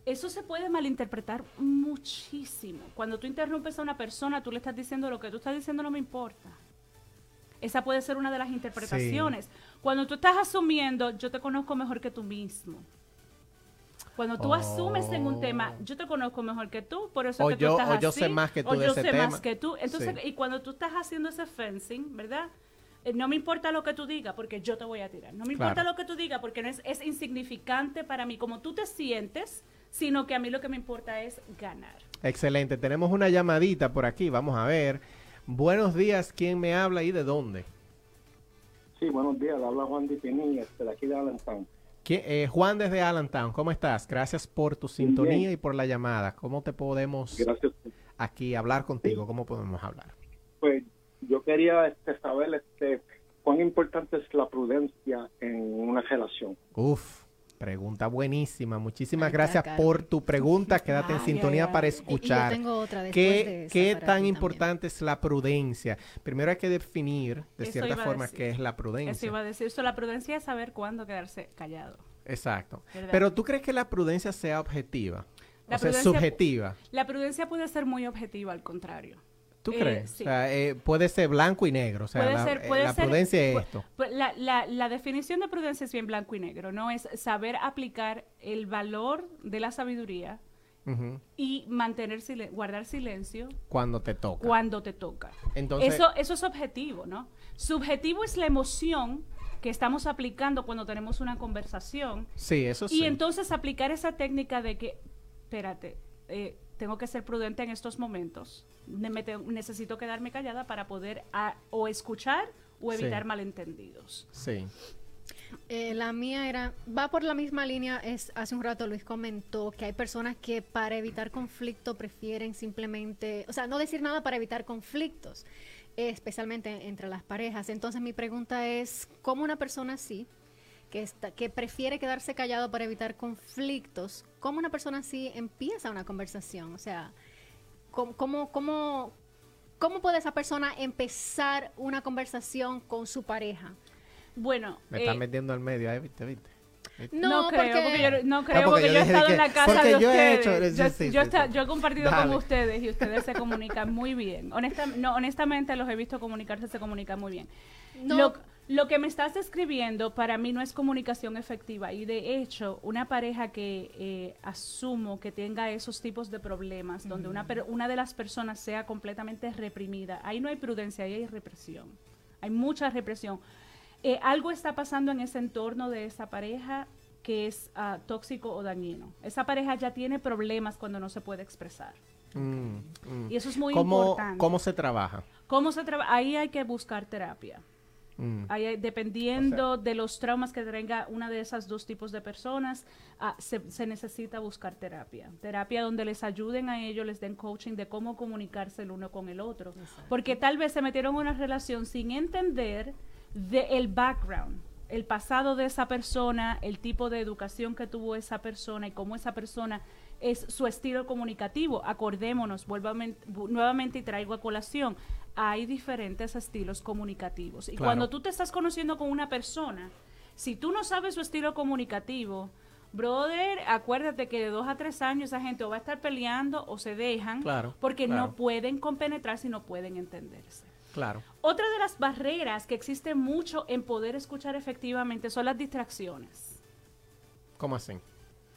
eso se puede malinterpretar muchísimo. Cuando tú interrumpes a una persona, tú le estás diciendo lo que tú estás diciendo no me importa. Esa puede ser una de las interpretaciones. Cuando tú estás asumiendo, yo te conozco mejor que tú mismo. Cuando tú asumes en un tema, Oh. yo te conozco mejor que tú, por eso O es que yo- tú estás o yo así, sé más que tú o de yo ese sé tema. más que tú. Entonces, Sí. y cuando tú estás haciendo ese fencing, ¿verdad? Eh, No me importa lo que tú digas porque yo te voy a tirar. No me importa lo que tú digas porque no es, es insignificante para mí como tú te sientes, sino que a mí lo que me importa es ganar. Excelente. Tenemos una llamadita por aquí. Vamos a ver. Buenos días. ¿Quién me habla y de dónde? Sí, buenos días. Le habla Juan Di Piní, este, de aquí de Allentown. ¿Quién- eh, Juan desde Allentown. ¿Cómo estás? Gracias por tu sintonía y por la llamada. ¿Cómo te podemos Gracias. aquí hablar contigo? ¿Cómo podemos hablar? Pues yo quería este, saber este, cuán importante es la prudencia en una relación. Uf, pregunta buenísima. Muchísimas gracias por tu pregunta. Quédate en sintonía para ay. Y- y yo escuchar. tengo otra después de ¿Qué, esa qué tan importante es la prudencia? Primero hay que definir de Eso cierta forma decir. qué es la Eso prudencia. iba a decir. So, la prudencia es saber cuándo quedarse callado. Exacto. ¿Verdad? Pero ¿tú crees que la prudencia sea objetiva? La o sea, subjetiva. La prudencia puede ser muy objetiva, al contrario. ¿Tú Eh, crees? sí. O sea, eh, puede ser blanco y negro. O sea, puede la, ser, eh, puede la ser- prudencia es esto. La, la- la definición de prudencia es bien blanco y negro, ¿no? Es saber aplicar el valor de la sabiduría y mantener silen- guardar silencio Cuando te toca. cuando te toca. Entonces, eso, eso es objetivo, ¿no? Subjetivo es la emoción que estamos aplicando cuando tenemos una conversación sí, eso sí. y entonces aplicar esa técnica de que, espérate, eh, tengo que ser prudente en estos momentos. Ne- me te- necesito quedarme callada para poder o escuchar o Sí. evitar malentendidos. Sí. Eh, la mía era, va por la misma línea, es hace un rato Luis comentó que hay personas que para evitar conflicto prefieren simplemente, o sea, no decir nada para evitar conflictos, eh, especialmente entre las parejas. Entonces mi pregunta es, ¿cómo una persona así, que, está, que prefiere quedarse callado para evitar conflictos, cómo una persona así empieza una conversación? O sea, ¿cómo, cómo, cómo, cómo puede esa persona empezar una conversación con su pareja? Bueno, Me eh, están metiendo al medio, ¿eh? ¿Viste? ¿Viste? no, creo, porque, yo, no creo, porque porque, yo yo he estado que- en la casa porque de yo he ustedes. hecho- yo, sí, sí, yo sí, yo he compartido Dale. con ustedes y ustedes se comunican muy bien. Honesta, no, honestamente los he visto comunicarse, se comunican muy bien. No. Lo, lo que me estás describiendo para mí no es comunicación efectiva y de hecho una pareja que eh, asumo que tenga esos tipos de problemas donde una, per- una de las personas sea completamente reprimida, ahí no hay prudencia, ahí hay represión, hay mucha represión. Eh, algo está pasando en ese entorno de esa pareja que es ah, tóxico o dañino. Esa pareja ya tiene problemas cuando no se puede expresar. Mm, mm. Y eso es muy ¿Cómo, importante. ¿Cómo se trabaja? ¿Cómo se trabaja? Ahí hay que buscar terapia. Mm. Hay- dependiendo de los traumas que tenga una de esas dos tipos de personas, ah, se, se necesita buscar terapia. Terapia donde les ayuden a ellos, les den coaching de cómo comunicarse el uno con el otro. Porque tal vez se metieron en una relación sin entender de el background, el pasado de esa persona, el tipo de educación que tuvo esa persona y cómo esa persona es su estilo comunicativo. Acordémonos, vuelvo a men- bu- nuevamente y traigo a colación, hay diferentes estilos comunicativos. Y Claro. cuando tú te estás conociendo con una persona, si tú no sabes su estilo comunicativo, brother, acuérdate que de dos a tres años esa gente o va a estar peleando o se dejan Claro, porque claro. no pueden compenetrarse y no pueden entenderse. Claro. Otra de las barreras que existe mucho en poder escuchar efectivamente son las distracciones. ¿Cómo así?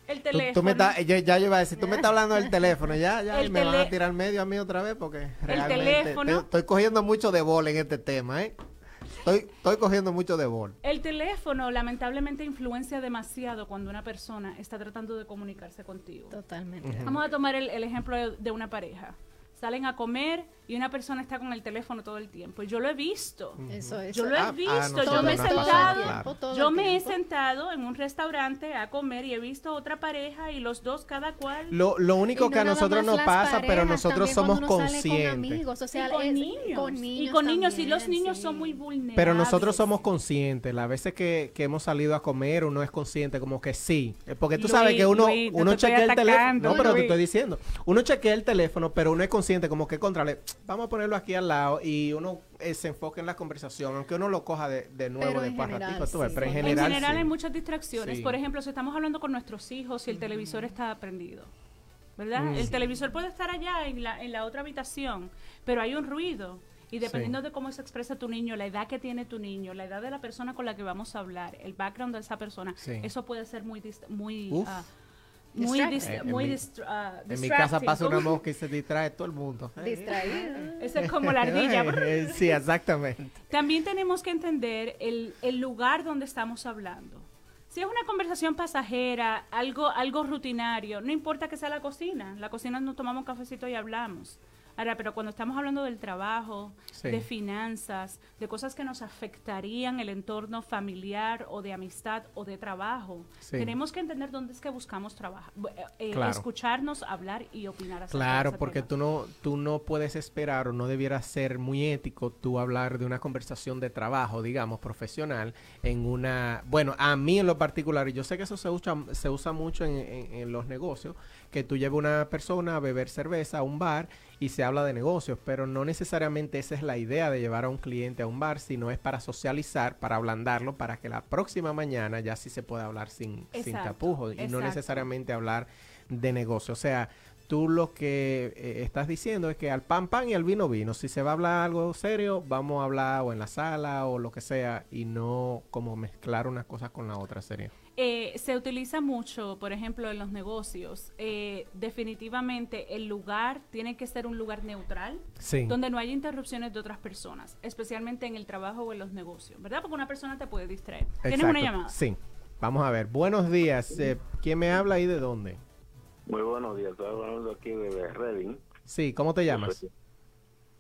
El Tú, teléfono. tú me estás, yo, ya yo iba a decir, tú me estás hablando del teléfono, ya, ya, El y me van a tirar medio a mí otra vez porque realmente teléfono. te- estoy cogiendo mucho de bol en este tema, ¿eh? Estoy, estoy cogiendo mucho de bol. El teléfono lamentablemente influencia demasiado cuando una persona está tratando de comunicarse contigo. Totalmente. Vamos a tomar el, el ejemplo de, de una pareja. Salen a comer y una persona está con el teléfono todo el tiempo. Yo lo he visto. Eso es. Yo lo he Ah, ah, visto, yo me he sentado, yo me he sentado en un restaurante a comer y he visto otra pareja y los dos cada cual. Lo, lo único Y que a nosotros nos pasa, pero nosotros somos sale con conscientes. amigos, o sea, y con es- niños. con niños y con niños, y los niños sí. son muy vulnerables. Pero nosotros somos conscientes. Las veces que, que hemos salido a comer, uno es consciente como que sí. Eh, Porque tú sabes que uno, Luis, no uno chequea el teléfono. No, pero te estoy diciendo. Uno chequea el teléfono, pero uno es consciente como que, contrale, vamos a ponerlo aquí al lado y uno eh, se enfoca en la conversación, aunque uno lo coja de, de nuevo Pero de ves, sí. pero en En general, en general sí. hay muchas distracciones. Sí. Por ejemplo, si estamos hablando con nuestros hijos y el televisor está prendido, ¿verdad? Mm. El televisor puede estar allá en la, en la otra habitación, pero hay un ruido. Y dependiendo Sí. de cómo se expresa tu niño, la edad que tiene tu niño, la edad de la persona con la que vamos a hablar, el background de esa persona, Sí. eso puede ser muy dist- muy Uf. Muy dis- Eh, en muy ah, En mi casa pasa una mosca y se distrae todo el mundo. Distraído. Esa es como la ardilla. Eh, sí, exactamente. También tenemos que entender el, el lugar donde estamos hablando. Si es una conversación pasajera, algo, algo rutinario, no importa que sea la cocina. La cocina nos tomamos un cafecito y hablamos. Ahora, pero cuando estamos hablando del trabajo, Sí. de finanzas, de cosas que nos afectarían el entorno familiar o de amistad o de trabajo, Sí. tenemos que entender dónde es que buscamos trabajar, eh, Claro. escucharnos, hablar y opinar acerca Claro, porque tema. tú no, tú no puedes esperar o no debiera ser muy ético tú hablar de una conversación de trabajo, digamos, profesional, en una... Bueno, a mí en lo particular, y yo sé que eso se usa, se usa mucho en, en- en los negocios, que tú lleves una persona a beber cerveza a un bar y se habla de negocios, pero no necesariamente esa es la idea de llevar a un cliente a un bar, sino es para socializar, para ablandarlo, para que la próxima mañana ya sí se pueda hablar sin, sin tapujos y no necesariamente hablar de negocio. O sea, tú lo que eh, estás diciendo es que al pan pan y al vino vino. Si se va a hablar algo serio, vamos a hablar o en la sala o lo que sea y no como mezclar una cosa con la otra sería. Eh, se utiliza mucho, por ejemplo, en los negocios. Eh, definitivamente el lugar tiene que ser un lugar neutral, Sí. donde no haya interrupciones de otras personas, especialmente en el trabajo o en los negocios, ¿verdad? Porque una persona te puede distraer. ¿Tienes una Exacto. llamada? Sí. Vamos a ver. Buenos días. Eh, ¿Quién me habla y de dónde? Muy buenos días, estoy hablando aquí de Reading. Sí, ¿cómo te llamas?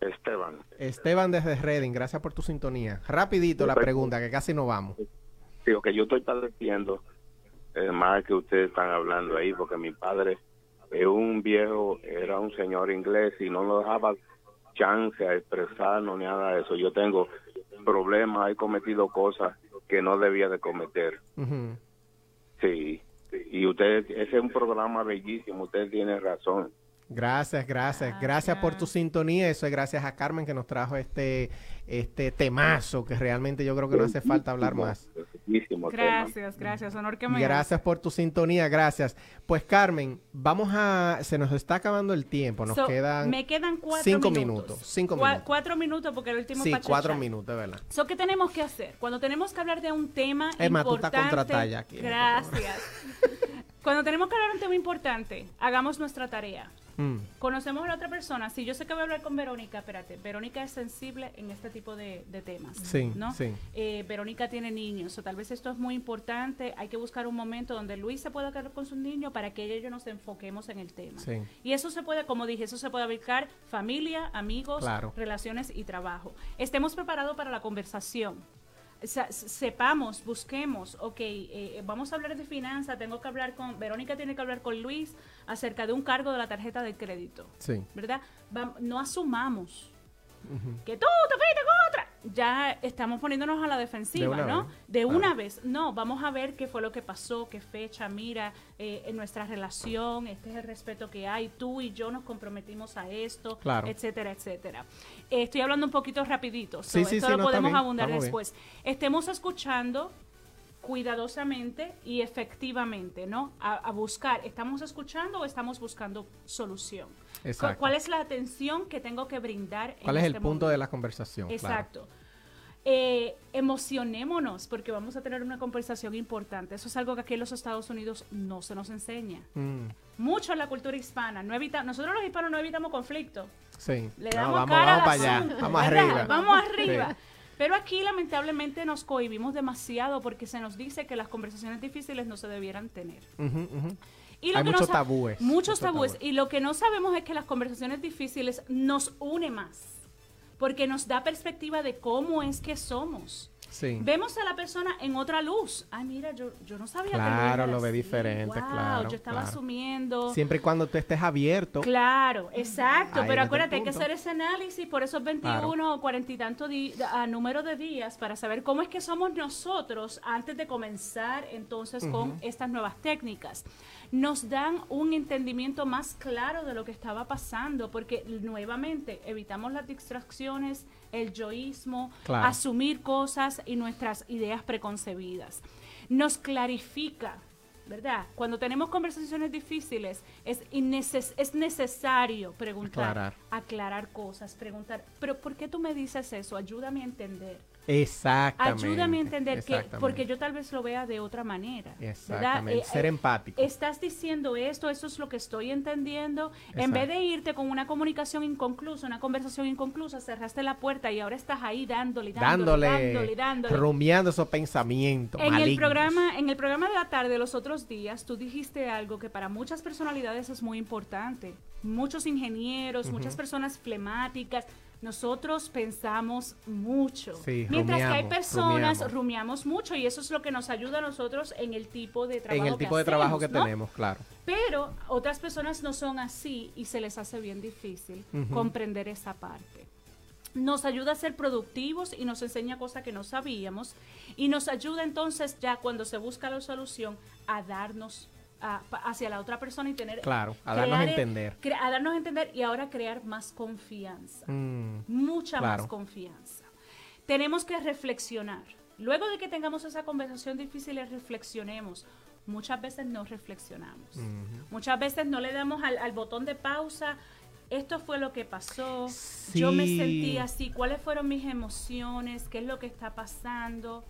Esteban. Esteban desde Reading. Gracias por tu sintonía. Rapidito la pregunta, que casi no vamos. Digo que yo estoy padeciendo eh, más que ustedes están hablando ahí, porque mi padre es un viejo, era un señor inglés y no nos dejaba chance a expresarnos ni nada de eso. Yo tengo problemas, he cometido cosas que no debía de cometer. Sí, y usted, ese es un programa bellísimo, usted tiene razón. Gracias, gracias, gracias por tu sintonía. Eso es gracias a Carmen que nos trajo este este temazo que realmente yo creo que no hace falta hablar más. Gracias, gracias. Honor que me Gracias por tu sintonía, gracias. Pues Carmen, vamos a se nos está acabando el tiempo, nos So, quedan me quedan cuatro cinco minutos. minutos, cinco minutos. Cuatro minutos porque el último Sí, cuatro minutos, ¿verdad? So, ¿Qué tenemos que hacer? Cuando tenemos que hablar de un tema Emma, tú estás aquí este Gracias. Cuando tenemos que hablar de un tema importante, hagamos nuestra tarea. Mm, Conocemos a la otra persona. Si yo sé que voy a hablar con Verónica, espérate, Verónica es sensible en este tipo de, de temas. Sí, ¿no? sí. Eh, Verónica tiene niños, o tal vez esto es muy importante. Hay que buscar un momento donde Luis se pueda quedar con su niño para que ella y yo nos enfoquemos en el tema. Sí. Y eso se puede, como dije, eso se puede aplicar familia, amigos, Claro. relaciones y trabajo. Estemos preparados para la conversación. Sepamos, busquemos, ok, eh, vamos a hablar de finanzas, tengo que hablar con, Verónica tiene que hablar con Luis acerca de un cargo de la tarjeta de crédito, Sí. ¿verdad? Va- no asumamos que tú te fuiste con otra. Ya estamos poniéndonos a la defensiva, De ¿no? vez. De una vez. No, vamos a ver qué fue lo que pasó, qué fecha, mira, eh, en nuestra relación, este es el respeto que hay, tú y yo nos comprometimos a esto, Claro. etcétera, etcétera. Eh, estoy hablando un poquito rapidito, so Sí, sí, esto sí, lo no, podemos abundar bien. después. Estemos escuchando cuidadosamente y efectivamente, ¿no? A, a buscar, ¿estamos escuchando o estamos buscando solución? Exacto. ¿Cuál es la atención que tengo que brindar? en ¿Cuál es el este punto momento? de la conversación? Claro. Exacto. Eh, emocionémonos porque vamos a tener una conversación importante. Eso es algo que aquí en los Estados Unidos no se nos enseña. Mm, Mucho en la cultura hispana. No evita, nosotros los hispanos no evitamos conflicto. sí. Le No, damos vamos, cara vamos para allá. Vamos arriba. Vamos arriba. Sí. Pero aquí lamentablemente nos cohibimos demasiado porque se nos dice que las conversaciones difíciles no se debieran tener. Y lo Hay que muchos no tabúes, Muchos muchos tabúes. tabúes. Y lo que no sabemos es que las conversaciones difíciles nos une más. Porque nos da perspectiva de cómo es que somos. Sí. Vemos a la persona en otra luz. Ay, mira, yo, yo no sabía que Claro, era lo ve así. diferente, Wow, claro, Yo estaba claro. asumiendo. Siempre y cuando tú estés abierto. Claro, exacto, Ahí pero acuérdate, hay que hacer ese análisis por esos 21 o 40 y tantos número de días para saber cómo es que somos nosotros antes de comenzar entonces con estas nuevas técnicas. Nos dan un entendimiento más claro de lo que estaba pasando, porque nuevamente evitamos las distracciones, el yoísmo, Claro. asumir cosas y nuestras ideas preconcebidas. Nos clarifica ¿verdad? Cuando tenemos conversaciones difíciles, es, inneces- es necesario preguntar, Aclarar. aclarar cosas, preguntar, pero ¿por qué tú me dices eso? Ayúdame a entender. Exactamente. Ayúdame a entender que, porque yo tal vez lo vea de otra manera. Exactamente. Eh, Ser eh, empático. Estás diciendo esto, eso es lo que estoy entendiendo. En vez de irte con una comunicación inconclusa, una conversación inconclusa, cerraste la puerta y ahora estás ahí dándole, dándole, dándole, dándole, dándole. rumiando esos pensamientos En el programa, en el programa de la tarde los otros días, tú dijiste algo que para muchas personalidades es muy importante. Muchos ingenieros, muchas personas flemáticas. Nosotros pensamos mucho. Sí, Mientras que hay personas, rumiamos. rumiamos mucho y eso es lo que nos ayuda a nosotros en el tipo de trabajo en el que tipo de trabajo que tenemos, claro. Pero otras personas no son así y se les hace bien difícil comprender esa parte. Nos ayuda a ser productivos y nos enseña cosas que no sabíamos y nos ayuda entonces ya cuando se busca la solución a darnos a- hacia la otra persona y tener Claro, a darnos a crear- entender. a darnos a entender y ahora crear más confianza Mm, mucha Claro. más confianza. Tenemos que reflexionar. Luego de que tengamos esa conversación difícil reflexionemos, muchas veces no reflexionamos. Muchas veces no le damos al, al botón de pausa. Esto fue lo que pasó. Yo me sentí así. ¿Cuáles fueron mis emociones? ¿Qué es lo que está pasando?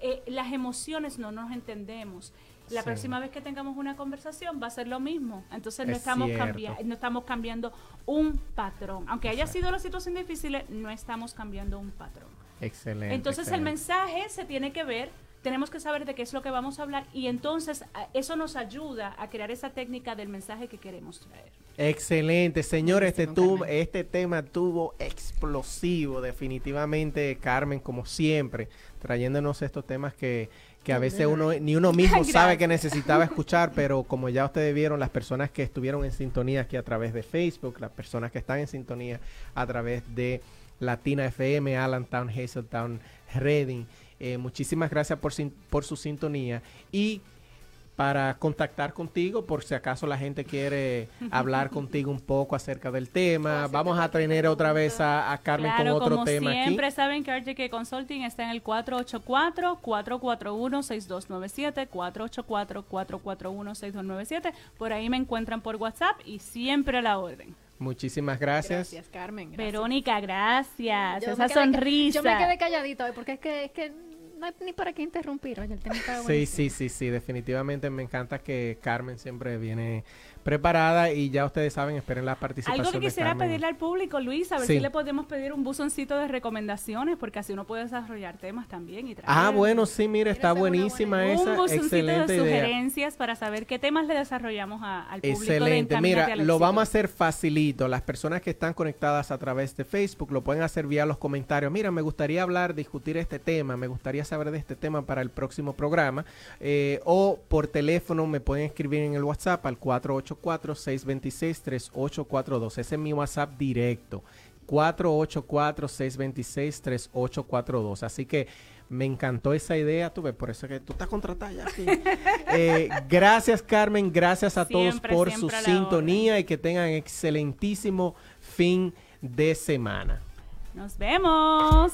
Eh, las emociones no nos entendemos. La Sí. próxima vez que tengamos una conversación va a ser lo mismo. Entonces no Es estamos, cierto. cambia- no estamos cambiando un patrón. Aunque haya Exacto. sido la situación difícil, no estamos cambiando un patrón. excelente. Entonces el mensaje se tiene que ver, tenemos que saber de qué es lo que vamos a hablar y entonces eso nos ayuda a crear esa técnica del mensaje que queremos traer. Excelente, señor. Este, Carmen. este tema tuvo explosivo, definitivamente, Carmen, como siempre, trayéndonos estos temas que, que a veces uno ni uno mismo sabe que necesitaba escuchar, pero como ya ustedes vieron, las personas que estuvieron en sintonía aquí a través de Facebook, las personas que están en sintonía a través de Latina FM, Allentown, Hazeltown, Reading, eh, muchísimas gracias por, por su sintonía. Y para contactar contigo por si acaso la gente quiere hablar contigo un poco acerca del tema. Vamos a tener otra vez a, a Carmen claro, con otro como tema siempre aquí. saben que RJK Consulting está en el 484-441-6297, 484-441-6297. Por ahí me encuentran por WhatsApp y siempre a la orden. Muchísimas gracias. Gracias, Carmen. gracias. Verónica, gracias. Yo Esa quedé- sonrisa. Yo me quedé calladito hoy porque es que, es que no hay ni para qué interrumpir. Oye, el tema está Sí, sí, sí, sí, definitivamente me encanta que Carmen siempre viene preparada y ya ustedes saben, esperen la participación Algo que de quisiera Carmen. pedirle al público, Luis, a ver Sí. si le podemos pedir un buzoncito de recomendaciones, porque así uno puede desarrollar temas también y traer Ah, bueno, sí, mira, está buenísima buena esa, un buzoncito excelente de idea. sugerencias para saber qué temas le desarrollamos a- al público. Excelente. Mira, lo vamos a hacer facilito. Las personas que están conectadas a través de Facebook lo pueden hacer vía los comentarios. Mira, me gustaría hablar, discutir este tema, me gustaría saber de este tema para el próximo programa. Eh, o por teléfono me pueden escribir en el WhatsApp al 484-626-3842. Ese es mi WhatsApp directo. 484-626-3842. Así que me encantó esa idea, tú ves, por eso que tú estás contratada ya. Gracias Carmen, gracias a todos por su sintonía y que tengan excelentísimo fin de semana. Nos vemos.